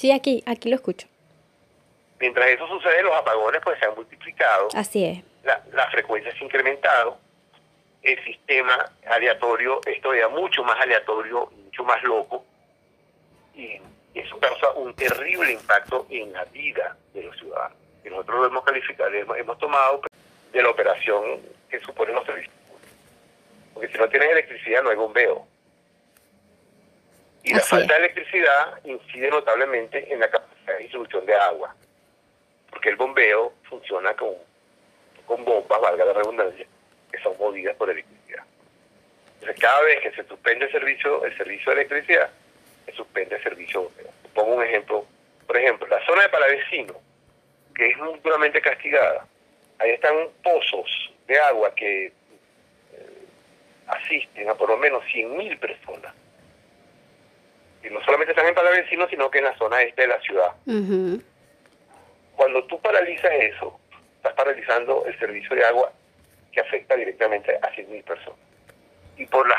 Sí, aquí, aquí lo escucho. Mientras eso sucede, los apagones pues se han multiplicado, Así es. la, la frecuencia se ha incrementado, el sistema aleatorio es todavía mucho más aleatorio, mucho más loco, y eso causa un terrible impacto en la vida de los ciudadanos. Que nosotros lo hemos calificado, hemos, hemos tomado de la operación que suponen los servicios. Porque si no tienes electricidad no hay bombeo. Y la Así falta es. de electricidad incide notablemente en la capacidad de distribución de agua. Porque el bombeo funciona con, con bombas, valga la redundancia, que son movidas por electricidad. Entonces, cada vez que se suspende el servicio, el servicio de electricidad, se suspende el servicio bombeo. Pongo un ejemplo. Por ejemplo, la zona de Palavecino, que es muy duramente castigada, ahí están pozos de agua que eh, asisten a por lo menos 100.000 personas. Solamente están en Palavecino, sino que en la zona este de la ciudad. Cuando tú paralizas eso, estás paralizando el servicio de agua que afecta directamente a 100.000 personas. Y por las